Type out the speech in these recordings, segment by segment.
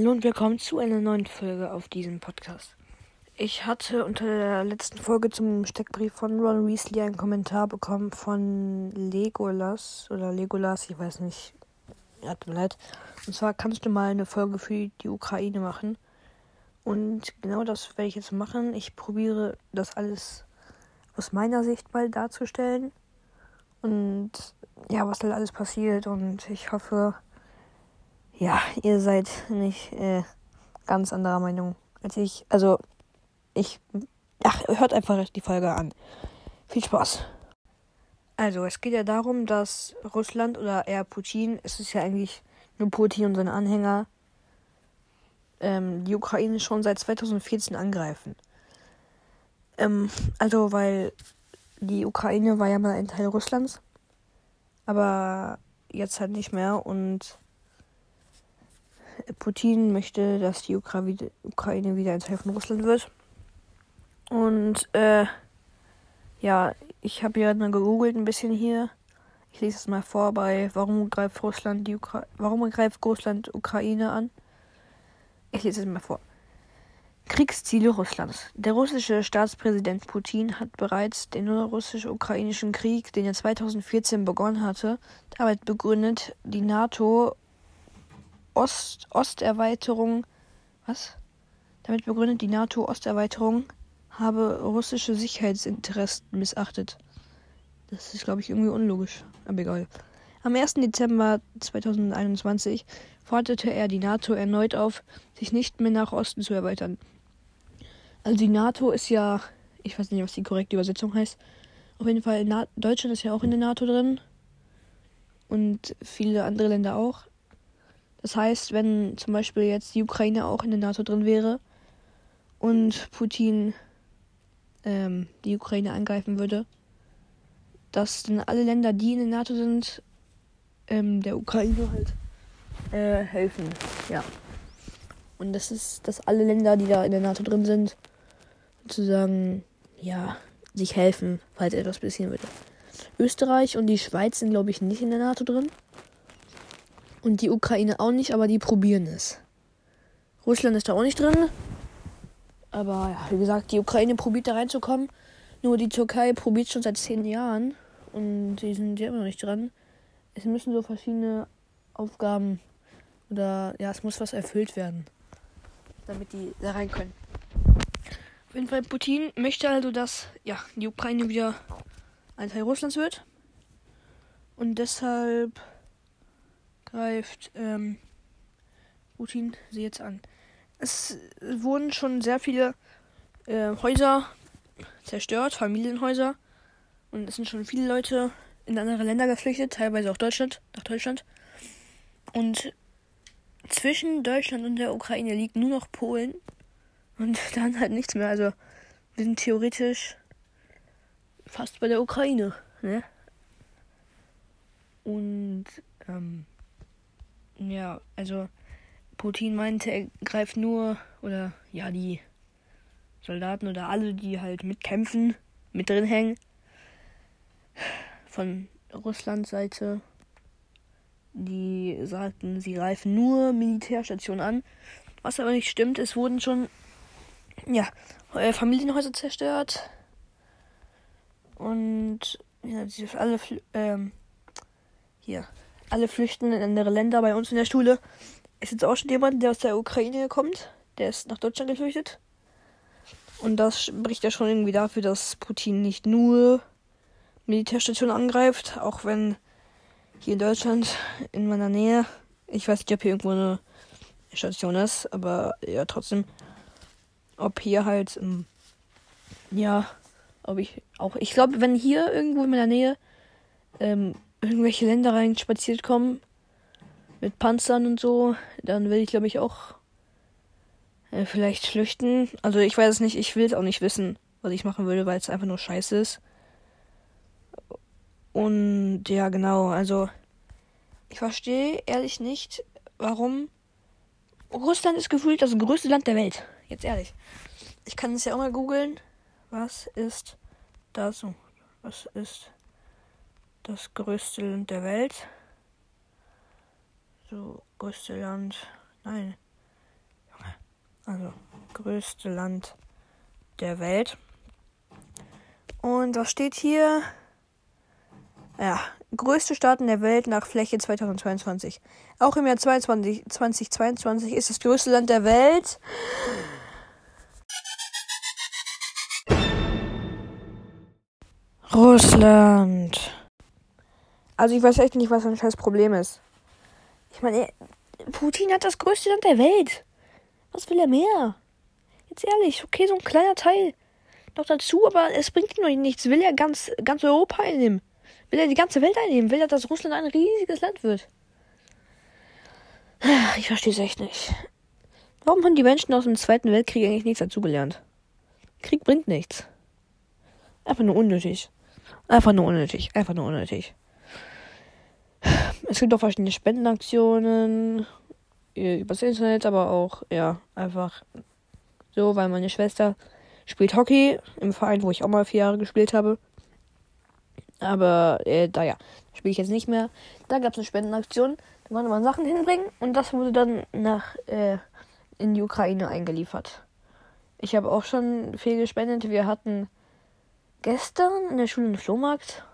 Hallo und willkommen zu einer neuen Folge auf diesem Podcast. Ich hatte unter der letzten Folge zum Steckbrief von Ron Weasley einen Kommentar bekommen von Legolas oder Legolas, ich weiß nicht. Ja, tut mir leid. Und zwar kannst du mal eine Folge für die Ukraine machen. Und genau das werde ich jetzt machen. Ich probiere das alles aus meiner Sicht mal darzustellen. Und ja, was da alles passiert. Und ich hoffe, ja, ihr seid nicht äh, ganz anderer Meinung als ich. Also, ich. Ach, hört einfach die Folge an. Viel Spaß. Also, es geht ja darum, dass Russland oder eher Putin, es ist ja eigentlich nur Putin und seine Anhänger, ähm, die Ukraine schon seit 2014 angreifen. Ähm, also, weil die Ukraine war ja mal ein Teil Russlands, aber jetzt halt nicht mehr und Putin möchte, dass die Ukraine wieder ein Teil von Russland wird. Und äh, ja, ich habe ja dann gegoogelt ein bisschen hier. Ich lese es mal vor bei Warum greift Russland die Ukra Warum greift Russland Ukraine an? Ich lese es mal vor. Kriegsziele Russlands. Der russische Staatspräsident Putin hat bereits den russisch-ukrainischen Krieg, den er 2014 begonnen hatte, damit begründet, die NATO Ost Osterweiterung. Was? Damit begründet die NATO Osterweiterung habe russische Sicherheitsinteressen missachtet. Das ist, glaube ich, irgendwie unlogisch. Aber egal. Am 1. Dezember 2021 forderte er die NATO erneut auf, sich nicht mehr nach Osten zu erweitern. Also die NATO ist ja, ich weiß nicht, was die korrekte Übersetzung heißt. Auf jeden Fall, Deutschland ist ja auch in der NATO drin. Und viele andere Länder auch. Das heißt, wenn zum Beispiel jetzt die Ukraine auch in der NATO drin wäre und Putin ähm, die Ukraine angreifen würde, dass dann alle Länder, die in der NATO sind, ähm, der Ukraine halt äh, helfen. Ja. Und das ist, dass alle Länder, die da in der NATO drin sind, sozusagen, ja, sich helfen, falls etwas passieren würde. Österreich und die Schweiz sind, glaube ich, nicht in der NATO drin. Und die Ukraine auch nicht, aber die probieren es. Russland ist da auch nicht drin. Aber ja, wie gesagt, die Ukraine probiert da reinzukommen. Nur die Türkei probiert schon seit zehn Jahren. Und die sind ja immer noch nicht dran. Es müssen so verschiedene Aufgaben oder ja, es muss was erfüllt werden, damit die da rein können. Auf jeden Fall, Putin möchte also, dass ja, die Ukraine wieder ein Teil Russlands wird. Und deshalb greift ähm, Putin sie jetzt an. Es wurden schon sehr viele äh, Häuser zerstört, Familienhäuser. Und es sind schon viele Leute in andere Länder geflüchtet, teilweise auch Deutschland, nach Deutschland. Und zwischen Deutschland und der Ukraine liegt nur noch Polen. Und dann halt nichts mehr. Also wir sind theoretisch fast bei der Ukraine. Ne? Und ähm, ja, also Putin meinte, er greift nur, oder ja, die Soldaten oder alle, die halt mitkämpfen, mit drin hängen, von Russlands Seite, die sagten, sie greifen nur Militärstationen an. Was aber nicht stimmt, es wurden schon ja, äh, Familienhäuser zerstört. Und ja, alle ähm, hier alle flüchten in andere Länder. Bei uns in der Schule ist jetzt auch schon jemand, der aus der Ukraine kommt. Der ist nach Deutschland geflüchtet. Und das spricht ja schon irgendwie dafür, dass Putin nicht nur Militärstationen angreift, auch wenn hier in Deutschland in meiner Nähe, ich weiß nicht, ob hier irgendwo eine Station ist, aber ja, trotzdem, ob hier halt, ähm, ja, ob ich auch, ich glaube, wenn hier irgendwo in meiner Nähe ähm, irgendwelche Länder rein spaziert kommen mit Panzern und so, dann will ich glaube ich auch äh, vielleicht flüchten. Also ich weiß es nicht, ich will es auch nicht wissen, was ich machen würde, weil es einfach nur scheiße ist. Und ja, genau, also ich verstehe ehrlich nicht, warum Russland ist gefühlt das größte Land der Welt. Jetzt ehrlich. Ich kann es ja auch mal googeln. Was ist das? Was ist das größte Land der Welt. So, größte Land. Nein. Also größte Land der Welt. Und was steht hier? Ja, größte Staaten der Welt nach Fläche 2022. Auch im Jahr 22, 2022 ist das größte Land der Welt. Russland. Also ich weiß echt nicht, was ein scheiß Problem ist. Ich meine, Putin hat das größte Land der Welt. Was will er mehr? Jetzt ehrlich, okay, so ein kleiner Teil noch dazu, aber es bringt ihm noch nichts. Will er ganz, ganz Europa einnehmen? Will er die ganze Welt einnehmen? Will er, dass Russland ein riesiges Land wird? Ich verstehe es echt nicht. Warum haben die Menschen aus dem Zweiten Weltkrieg eigentlich nichts dazugelernt? Krieg bringt nichts. Einfach nur unnötig. Einfach nur unnötig. Einfach nur unnötig. Es gibt auch verschiedene Spendenaktionen übers Internet, aber auch, ja, einfach so, weil meine Schwester spielt Hockey im Verein, wo ich auch mal vier Jahre gespielt habe. Aber äh, da ja, spiele ich jetzt nicht mehr. Da gab es eine Spendenaktion. Da konnte man Sachen hinbringen und das wurde dann nach äh, in die Ukraine eingeliefert. Ich habe auch schon viel gespendet. Wir hatten gestern in der Schule einen Flohmarkt.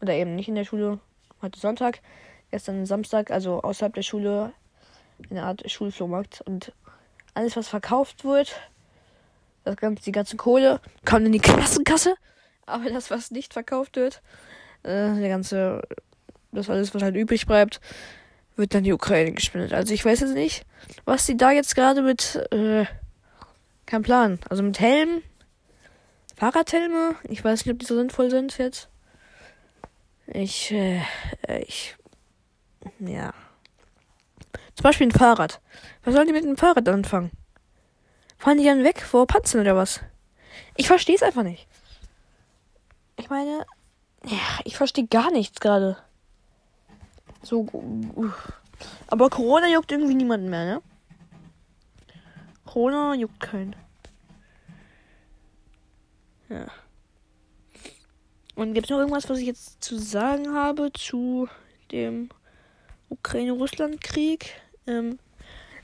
Oder eben nicht in der Schule. Heute Sonntag. Gestern Samstag, also außerhalb der Schule. Eine Art Schulflohmarkt. Und alles, was verkauft wird, das ganze, die ganze Kohle kommt in die Klassenkasse. Aber das, was nicht verkauft wird, äh, der ganze, das alles, was halt übrig bleibt, wird dann die Ukraine gespendet. Also ich weiß jetzt nicht, was sie da jetzt gerade mit, äh, kein Plan. Also mit Helm, Fahrradhelme, ich weiß nicht, ob die so sinnvoll sind jetzt. Ich, äh, ich, ja. Zum Beispiel ein Fahrrad. Was sollen die mit dem Fahrrad anfangen? Fahren die dann weg vor Panzern oder was? Ich verstehe es einfach nicht. Ich meine, ja, ich verstehe gar nichts gerade. So. Aber Corona juckt irgendwie niemanden mehr, ne? Corona juckt keinen. Ja. Und gibt es noch irgendwas, was ich jetzt zu sagen habe zu dem Ukraine-Russland-Krieg? Ähm,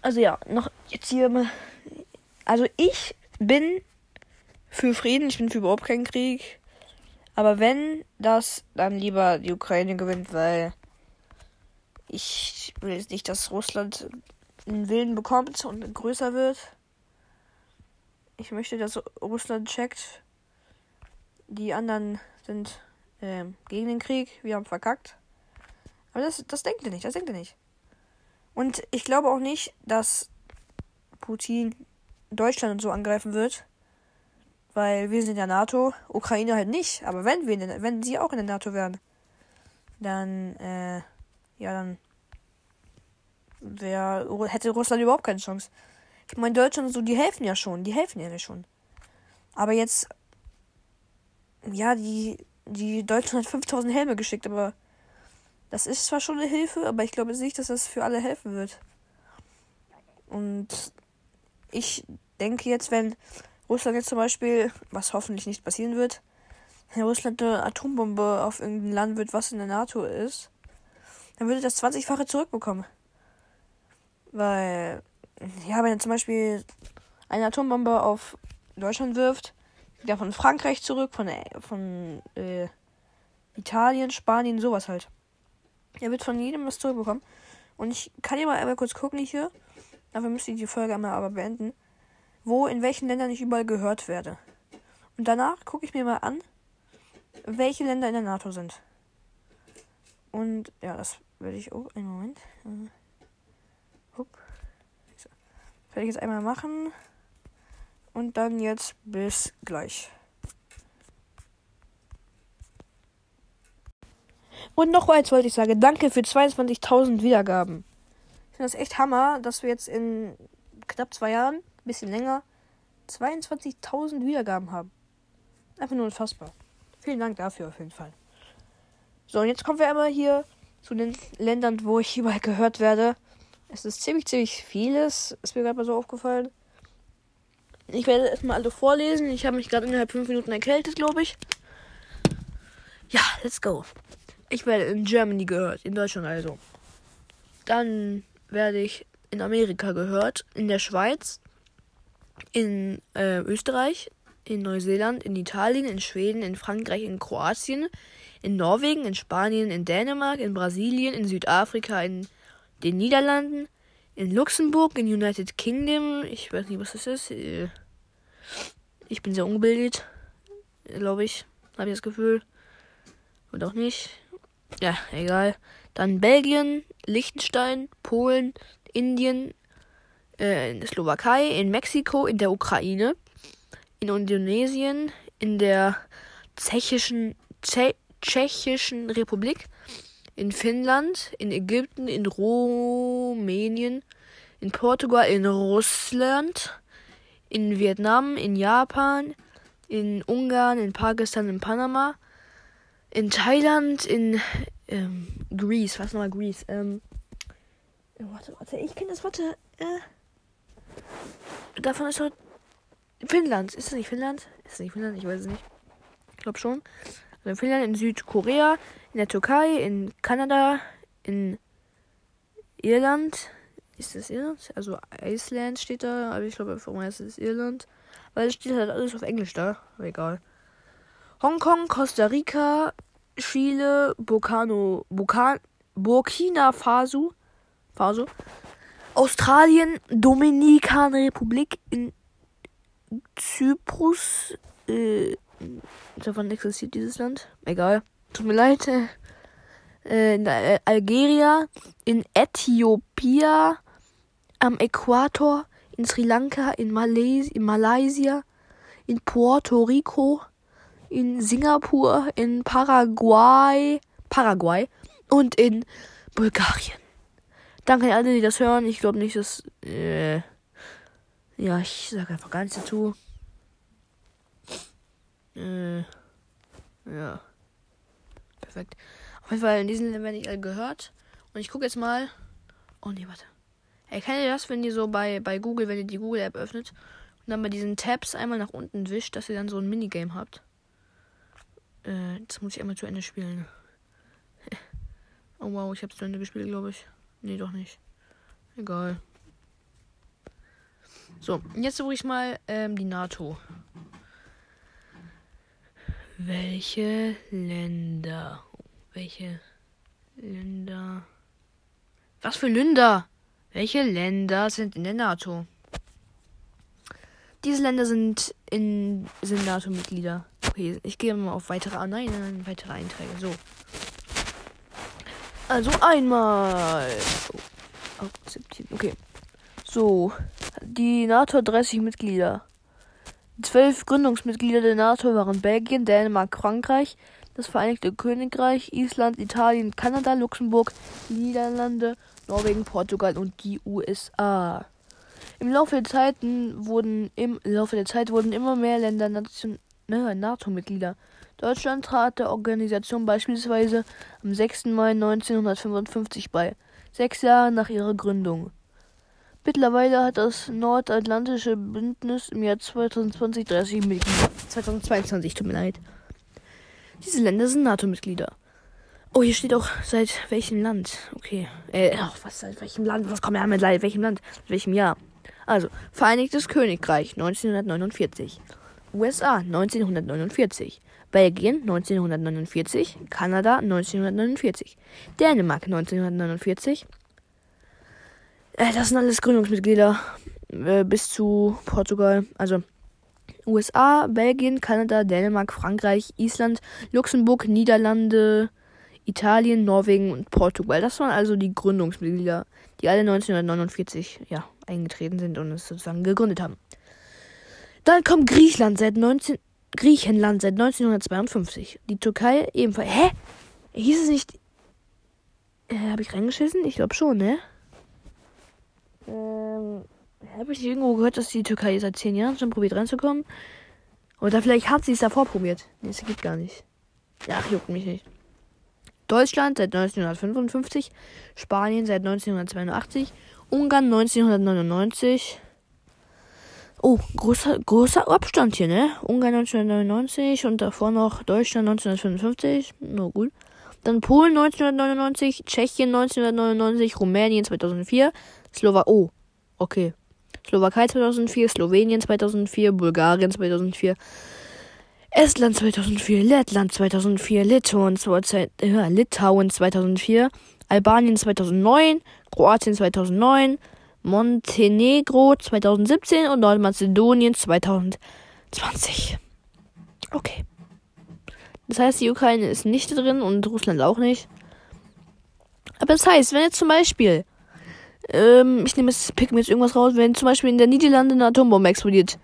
also ja, noch jetzt hier mal. Also ich bin für Frieden, ich bin für überhaupt keinen Krieg. Aber wenn das, dann lieber die Ukraine gewinnt, weil ich will jetzt nicht, dass Russland einen Willen bekommt und größer wird. Ich möchte, dass Russland checkt. Die anderen sind äh, gegen den Krieg. Wir haben verkackt. Aber das, das denkt ihr nicht. Das denkt ihr nicht. Und ich glaube auch nicht, dass Putin Deutschland und so angreifen wird. Weil wir sind in der NATO, Ukraine halt nicht. Aber wenn wir, der, wenn sie auch in der NATO wären, dann, äh, ja, dann wär, hätte Russland überhaupt keine Chance. Ich meine, Deutschland und so, die helfen ja schon, die helfen ja schon. Aber jetzt, ja, die, die Deutschland hat 5000 Helme geschickt, aber das ist zwar schon eine Hilfe, aber ich glaube nicht, dass das für alle helfen wird. Und ich denke jetzt, wenn Russland jetzt zum Beispiel, was hoffentlich nicht passieren wird, wenn Russland eine Atombombe auf irgendein Land wird, was in der NATO ist, dann würde das 20-fache zurückbekommen. Weil, ja, wenn er zum Beispiel eine Atombombe auf Deutschland wirft, ja von Frankreich zurück, von, von äh, Italien, Spanien, sowas halt. Er wird von jedem was zurückbekommen. Und ich kann hier mal einmal kurz gucken hier. Dafür müsste ich die Folge einmal aber beenden wo in welchen Ländern ich überall gehört werde. Und danach gucke ich mir mal an, welche Länder in der NATO sind. Und ja, das werde ich. Oh, einen Moment. Äh, hopp. So. Werde ich jetzt einmal machen. Und dann jetzt bis gleich. Und noch eins wollte ich sagen. Danke für 22.000 Wiedergaben. Ich finde das echt Hammer, dass wir jetzt in knapp zwei Jahren bisschen länger, 22.000 Wiedergaben haben. Einfach nur unfassbar. Vielen Dank dafür auf jeden Fall. So, und jetzt kommen wir einmal hier zu den Ländern, wo ich überall gehört werde. Es ist ziemlich, ziemlich vieles. Ist mir gerade mal so aufgefallen. Ich werde erstmal alle vorlesen. Ich habe mich gerade innerhalb 5 Minuten erkältet, glaube ich. Ja, let's go. Ich werde in Germany gehört, in Deutschland also. Dann werde ich in Amerika gehört, in der Schweiz, in äh, Österreich, in Neuseeland, in Italien, in Schweden, in Frankreich, in Kroatien, in Norwegen, in Spanien, in Dänemark, in Brasilien, in Südafrika, in den Niederlanden, in Luxemburg, in United Kingdom. Ich weiß nicht, was das ist. Ich bin sehr ungebildet, glaube ich. Habe ich das Gefühl. Und auch nicht. Ja, egal. Dann Belgien, Liechtenstein, Polen, Indien, äh, in der Slowakei, in Mexiko, in der Ukraine, in Indonesien, in der Tschechischen, Tsche Tschechischen Republik, in Finnland, in Ägypten, in Rumänien, in Portugal, in Russland, in Vietnam, in Japan, in Ungarn, in Pakistan, in Panama, in Thailand, in ähm, Greece, was nochmal Greece? Ähm, warte, warte, ich kenne das, warte. Äh, davon ist doch Finnland. Ist das nicht Finnland? Ist das nicht Finnland? Ich weiß es nicht. Ich glaube schon. Also in Finnland, in Südkorea, in der Türkei, in Kanada, in Irland. Ist das Irland? Also Iceland steht da, aber ich glaube einfach mal, es ist Irland. Weil es steht halt alles auf Englisch da. Aber egal. Hongkong, Costa Rica, Chile, Burkano, Burkan, Burkina Faso, Faso, Australien, Dominikanerrepublik, in Zyprus, äh, davon existiert dieses Land, egal, tut mir leid, äh, in äh, Algeria, in Äthiopia, am Äquator, in Sri Lanka, in, Malaysia, in Malaysia, in Puerto Rico, in Singapur, in Paraguay, Paraguay und in Bulgarien. Danke an alle, die das hören. Ich glaube nicht, dass. Äh, ja, ich sage einfach gar nichts dazu. Äh, ja. Perfekt. Auf jeden Fall, in diesen Ländern werde ich alle gehört. Und ich gucke jetzt mal. Oh nee, warte. Ey, kennt ihr das, wenn ihr so bei, bei Google, wenn ihr die Google-App öffnet und dann bei diesen Tabs einmal nach unten wischt, dass ihr dann so ein Minigame habt? Äh, jetzt muss ich einmal zu Ende spielen. oh wow, ich habe zu Ende gespielt, glaube ich. Nee, doch nicht. Egal. So, jetzt suche ich mal ähm, die NATO. Welche Länder? Welche Länder? Was für Länder? Welche Länder sind in der NATO? Diese Länder sind in sind NATO-Mitglieder. Okay, ich gehe mal auf weitere. Ah, nein, nein, weitere Einträge. So. Also einmal. Oh, akzeptieren. Okay. So. Die NATO hat 30 Mitglieder. Zwölf Gründungsmitglieder der NATO waren Belgien, Dänemark, Frankreich, das Vereinigte Königreich, Island, Italien, Kanada, Luxemburg, Niederlande, Norwegen, Portugal und die USA. Im Laufe der Zeiten wurden im Laufe der Zeit wurden immer mehr Länder Nation ne, NATO-Mitglieder. Deutschland trat der Organisation beispielsweise am 6. Mai 1955 bei, sechs Jahre nach ihrer Gründung. Mittlerweile hat das Nordatlantische Bündnis im Jahr 2020 30 Mitglieder. 2022, tut mir leid. Diese Länder sind NATO-Mitglieder. Oh, hier steht auch seit welchem Land. Okay. Äh, ach, was seit welchem Land? Was kommt ja mit seit welchem Land? Seit welchem Jahr? Also, Vereinigtes Königreich 1949. USA 1949, Belgien 1949, Kanada 1949, Dänemark 1949. Äh, das sind alles Gründungsmitglieder äh, bis zu Portugal. Also USA, Belgien, Kanada, Dänemark, Frankreich, Island, Luxemburg, Niederlande, Italien, Norwegen und Portugal. Das waren also die Gründungsmitglieder, die alle 1949 ja, eingetreten sind und es sozusagen gegründet haben. Dann kommt Griechenland seit 19 Griechenland seit 1952. Die Türkei ebenfalls. Hä? Hieß es nicht. Äh, habe ich reingeschissen? Ich glaube schon, ne? Ähm, habe ich irgendwo gehört, dass die Türkei seit 10 Jahren schon probiert reinzukommen? Oder vielleicht hat sie es davor probiert. Nee, es geht gar nicht. Ja, juckt mich nicht. Deutschland seit 1955, Spanien seit 1982, Ungarn 1999, Oh, großer, großer Abstand hier, ne? Ungarn 1999 und davor noch Deutschland 1955. Na gut. Dann Polen 1999, Tschechien 1999, Rumänien 2004, Slowakei. Oh, okay. Slowakei 2004, Slowenien 2004, Bulgarien 2004, Estland 2004, Lettland 2004, Litauen, äh, Litauen 2004, Albanien 2009, Kroatien 2009, Montenegro 2017 und Nordmazedonien 2020. Okay. Das heißt, die Ukraine ist nicht drin und Russland auch nicht. Aber das heißt, wenn jetzt zum Beispiel, ähm, ich nehme jetzt, pick mir jetzt irgendwas raus, wenn zum Beispiel in der Niederlande eine Atombombe explodiert,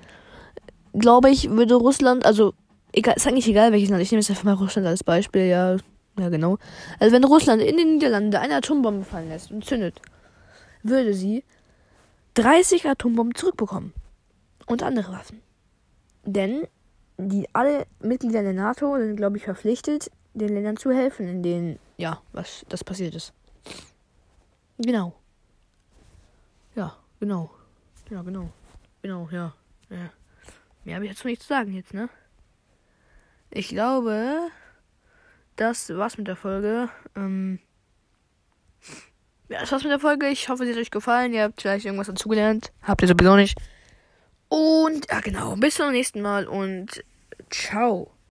glaube ich, würde Russland, also, egal, ist eigentlich egal welches Land, ich nehme jetzt einfach mal Russland als Beispiel, ja, ja genau. Also wenn Russland in den Niederlanden eine Atombombe fallen lässt und zündet, würde sie 30 Atombomben zurückbekommen. Und andere Waffen. Denn die alle Mitglieder der NATO sind, glaube ich, verpflichtet, den Ländern zu helfen, in denen, ja, was das passiert ist. Genau. Ja, genau. Ja, genau. Genau, ja. ja. Mehr habe ich jetzt nicht zu sagen jetzt, ne? Ich glaube, das war's mit der Folge. Ähm ja, das war's mit der Folge. Ich hoffe, sie hat euch gefallen. Ihr habt vielleicht irgendwas dazugelernt. Habt ihr sowieso nicht. Und ja, genau. Bis zum nächsten Mal und ciao.